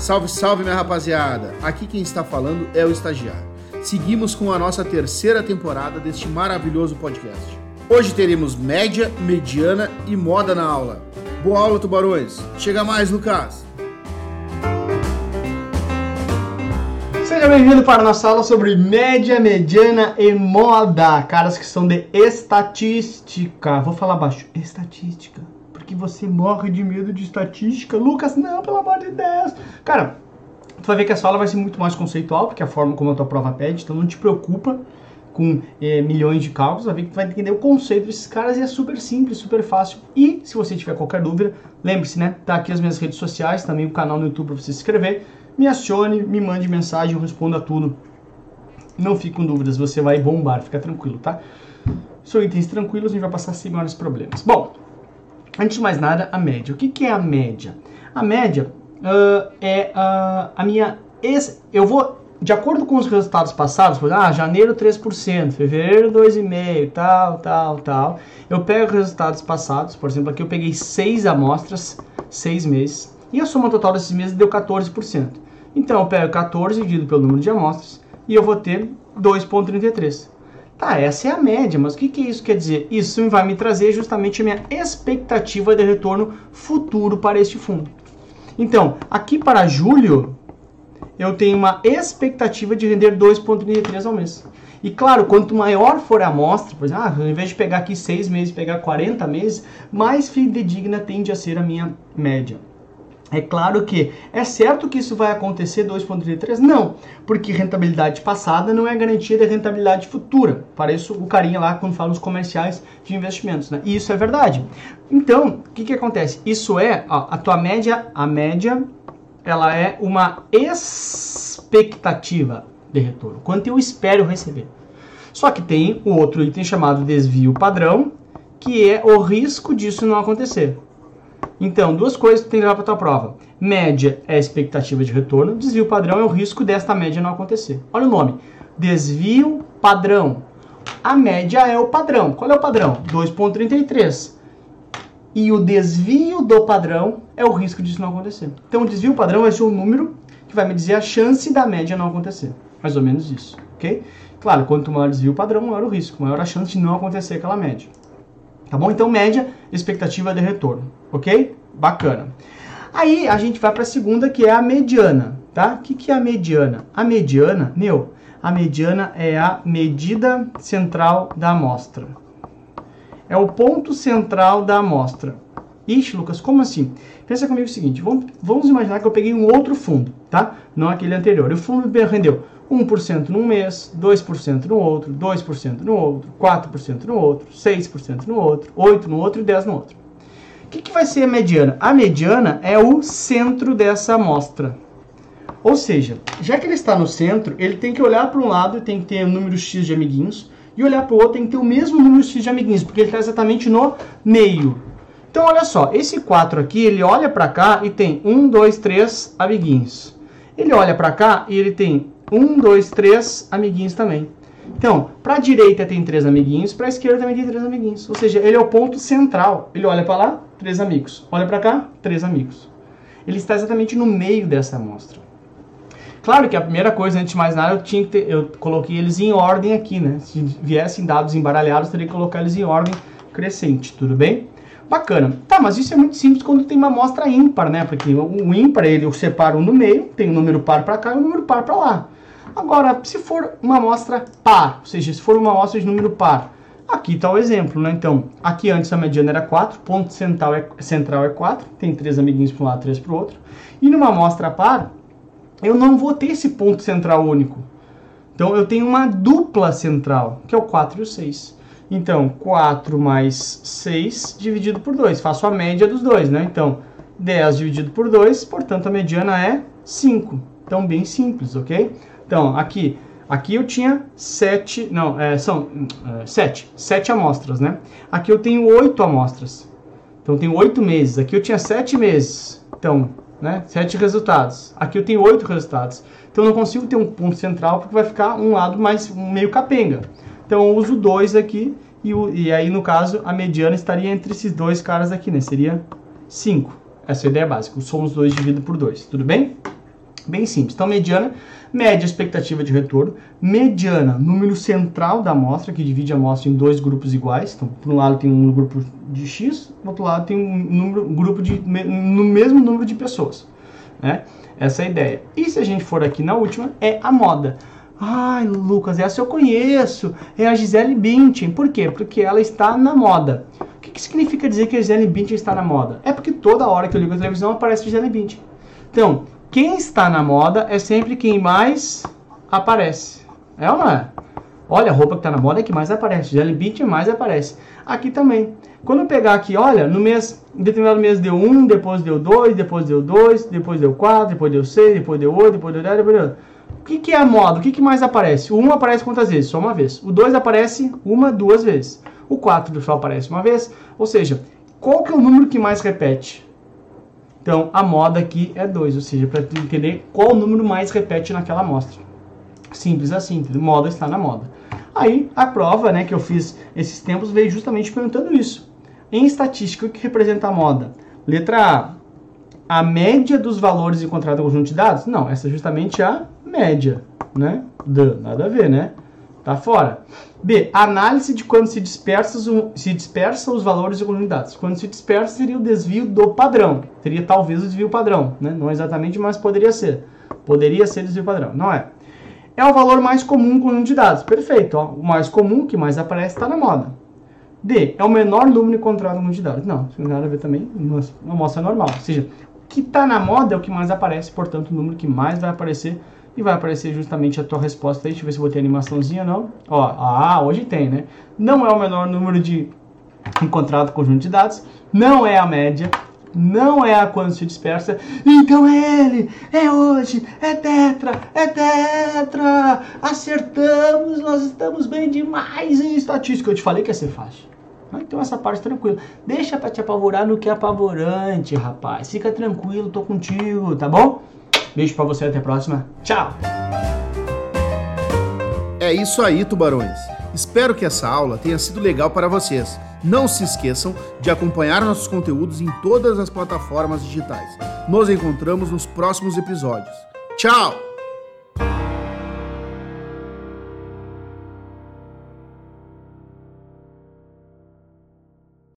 Salve, salve, minha rapaziada! Aqui quem está falando é o estagiário. Seguimos com a nossa terceira temporada deste maravilhoso podcast. Hoje teremos média, mediana e moda na aula. Boa aula, tubarões! Chega mais, Lucas! Seja bem-vindo para a nossa aula sobre média, mediana e moda. Caras que são de estatística. Vou falar baixo. Estatística que você morre de medo de estatística. Lucas, não, pelo amor de Deus. Cara, tu vai ver que essa aula vai ser muito mais conceitual, porque a forma como a tua prova pede, então não te preocupa com é, milhões de cálculos, vai ver que tu vai entender o conceito desses caras e é super simples, super fácil. E se você tiver qualquer dúvida, lembre-se, né? Tá aqui as minhas redes sociais, também o canal no YouTube para você se inscrever. Me acione, me mande mensagem, eu respondo a tudo. Não fique com dúvidas, você vai bombar, fica tranquilo, tá? São itens tranquilos, a gente vai passar sem maiores problemas. Bom, Antes de mais nada, a média. O que, que é a média? A média uh, é uh, a minha. Ex... Eu vou, de acordo com os resultados passados, por exemplo, ah, janeiro 3%, fevereiro 2,5%, tal, tal, tal. Eu pego resultados passados, por exemplo, aqui eu peguei 6 amostras, 6 meses, e a soma total desses meses deu 14%. Então eu pego 14 dividido pelo número de amostras e eu vou ter 2,33. Tá, essa é a média, mas o que, que isso quer dizer? Isso vai me trazer justamente a minha expectativa de retorno futuro para este fundo. Então, aqui para julho, eu tenho uma expectativa de render 2,33 ao mês. E claro, quanto maior for a amostra, por exemplo, ah, ao invés de pegar aqui 6 meses, pegar 40 meses, mais fidedigna tende a ser a minha média. É claro que é certo que isso vai acontecer 2.33? Não, porque rentabilidade passada não é garantia de rentabilidade futura. Parece o carinha lá quando fala nos comerciais de investimentos, né? E isso é verdade. Então, o que, que acontece? Isso é ó, a tua média, a média, ela é uma expectativa de retorno. Quanto eu espero receber. Só que tem o outro item chamado desvio padrão, que é o risco disso não acontecer. Então, duas coisas que tem que levar para tua prova. Média é a expectativa de retorno, desvio padrão é o risco desta média não acontecer. Olha o nome. Desvio padrão. A média é o padrão. Qual é o padrão? 2.33. E o desvio do padrão é o risco disso não acontecer. Então, o desvio padrão vai ser o número que vai me dizer a chance da média não acontecer. Mais ou menos isso, ok? Claro, quanto maior o desvio padrão, maior o risco, maior a chance de não acontecer aquela média. Tá bom? Então, média, expectativa de retorno. Ok? Bacana. Aí a gente vai para a segunda, que é a mediana. Tá? O que, que é a mediana? A mediana, meu, a mediana é a medida central da amostra. É o ponto central da amostra. Ixi, Lucas, como assim? Pensa comigo o seguinte, vamos, vamos imaginar que eu peguei um outro fundo, tá? Não aquele anterior. E o fundo rendeu 1% num mês, 2% no outro, 2% no outro, 4% no outro, 6% no outro, 8% no outro e 10% no outro. O que, que vai ser a mediana? A mediana é o centro dessa amostra. Ou seja, já que ele está no centro, ele tem que olhar para um lado e tem que ter o um número X de amiguinhos, e olhar para o outro tem que ter o mesmo número X de amiguinhos, porque ele está exatamente no meio. Então, olha só, esse 4 aqui, ele olha para cá e tem 1, 2, 3 amiguinhos. Ele olha para cá e ele tem um, dois, três amiguinhos também. Então, para a direita tem três amiguinhos, para a esquerda também tem três amiguinhos. Ou seja, ele é o ponto central. Ele olha para lá, três amigos. Olha para cá, três amigos. Ele está exatamente no meio dessa amostra. Claro que a primeira coisa, antes de mais nada, eu, tinha ter, eu coloquei eles em ordem aqui, né? Se viessem dados embaralhados, teria que colocar eles em ordem crescente, tudo bem? Bacana. Tá, mas isso é muito simples quando tem uma amostra ímpar, né? Porque o ímpar, ele eu separo no meio, tem um número par para cá e um número par para lá. Agora, se for uma amostra par, ou seja, se for uma amostra de número par, aqui está o exemplo, né? Então, aqui antes a mediana era 4, ponto central é, central é 4, tem três amiguinhos para um lado, três para o outro. E numa amostra par, eu não vou ter esse ponto central único. Então, eu tenho uma dupla central, que é o 4 e o 6. Então, 4 mais 6 dividido por 2. Faço a média dos dois, né? Então, 10 dividido por 2, portanto, a mediana é 5. Então, bem simples, ok? Então, aqui, aqui eu tinha 7, não, é, são é, 7, 7 amostras, né? Aqui eu tenho 8 amostras. Então, tenho 8 meses. Aqui eu tinha 7 meses. Então, né, 7 resultados. Aqui eu tenho 8 resultados. Então, eu não consigo ter um ponto central porque vai ficar um lado mais meio capenga. Então eu uso 2 aqui e, e, aí no caso a mediana estaria entre esses dois caras aqui, né? Seria 5. Essa é a ideia básica. Somos 2 dividido por 2. Tudo bem? Bem simples. Então, mediana, média expectativa de retorno. Mediana, número central da amostra, que divide a amostra em dois grupos iguais. Então, por um lado tem um grupo de X, do outro lado tem um, número, um grupo de no mesmo número de pessoas. Né? Essa é a ideia. E se a gente for aqui na última, é a moda. Ai, Lucas, essa eu conheço. É a Gisele Bündchen. Por quê? Porque ela está na moda. O que, que significa dizer que a Gisele Bündchen está na moda? É porque toda hora que eu ligo a televisão aparece a Gisele Bündchen. Então, quem está na moda é sempre quem mais aparece. É ou não é? Olha, a roupa que está na moda é que mais aparece. Gisele Bündchen mais aparece. Aqui também. Quando eu pegar aqui, olha, no mês, em determinado mês deu 1, depois deu 2, depois deu 2, depois deu 4, depois deu 6, depois deu 8, depois deu 10, depois deu 10. Que, que é a moda? O que, que mais aparece? O 1 aparece quantas vezes? Só uma vez. O 2 aparece uma, duas vezes. O 4 só aparece uma vez. Ou seja, qual que é o número que mais repete? Então, a moda aqui é 2, ou seja, para entender qual o número mais repete naquela amostra. Simples assim, moda está na moda. Aí, a prova né, que eu fiz esses tempos veio justamente perguntando isso. Em estatística, o que representa a moda? Letra A, a média dos valores encontrados no conjunto de dados? Não, essa é justamente a média, né? D, nada a ver, né? Tá fora. B, análise de quando se dispersa, se dispersa os valores de dados. Quando se dispersa seria o desvio do padrão. Seria talvez o desvio padrão, né? Não exatamente, mas poderia ser. Poderia ser desvio padrão, não é? É o valor mais comum no conjunto de dados. Perfeito, ó. o mais comum, que mais aparece, está na moda. D, é o menor número encontrado de dados. Não, isso não tem nada a ver também, uma amostra normal. Ou seja, que está na moda é o que mais aparece, portanto, o número que mais vai aparecer e vai aparecer justamente a tua resposta aí. Deixa eu ver se eu botei animaçãozinha não. Ó, ah, hoje tem, né? Não é o menor número de encontrado conjunto de dados, não é a média, não é a quando se dispersa. Então é ele, é hoje, é tetra, é tetra. Acertamos, nós estamos bem demais em estatística. Eu te falei que ia ser fácil. Então essa parte tranquila. Deixa pra te apavorar no que é apavorante, rapaz. Fica tranquilo, tô contigo, tá bom? Beijo pra você, até a próxima. Tchau! É isso aí, tubarões. Espero que essa aula tenha sido legal para vocês. Não se esqueçam de acompanhar nossos conteúdos em todas as plataformas digitais. Nos encontramos nos próximos episódios. Tchau!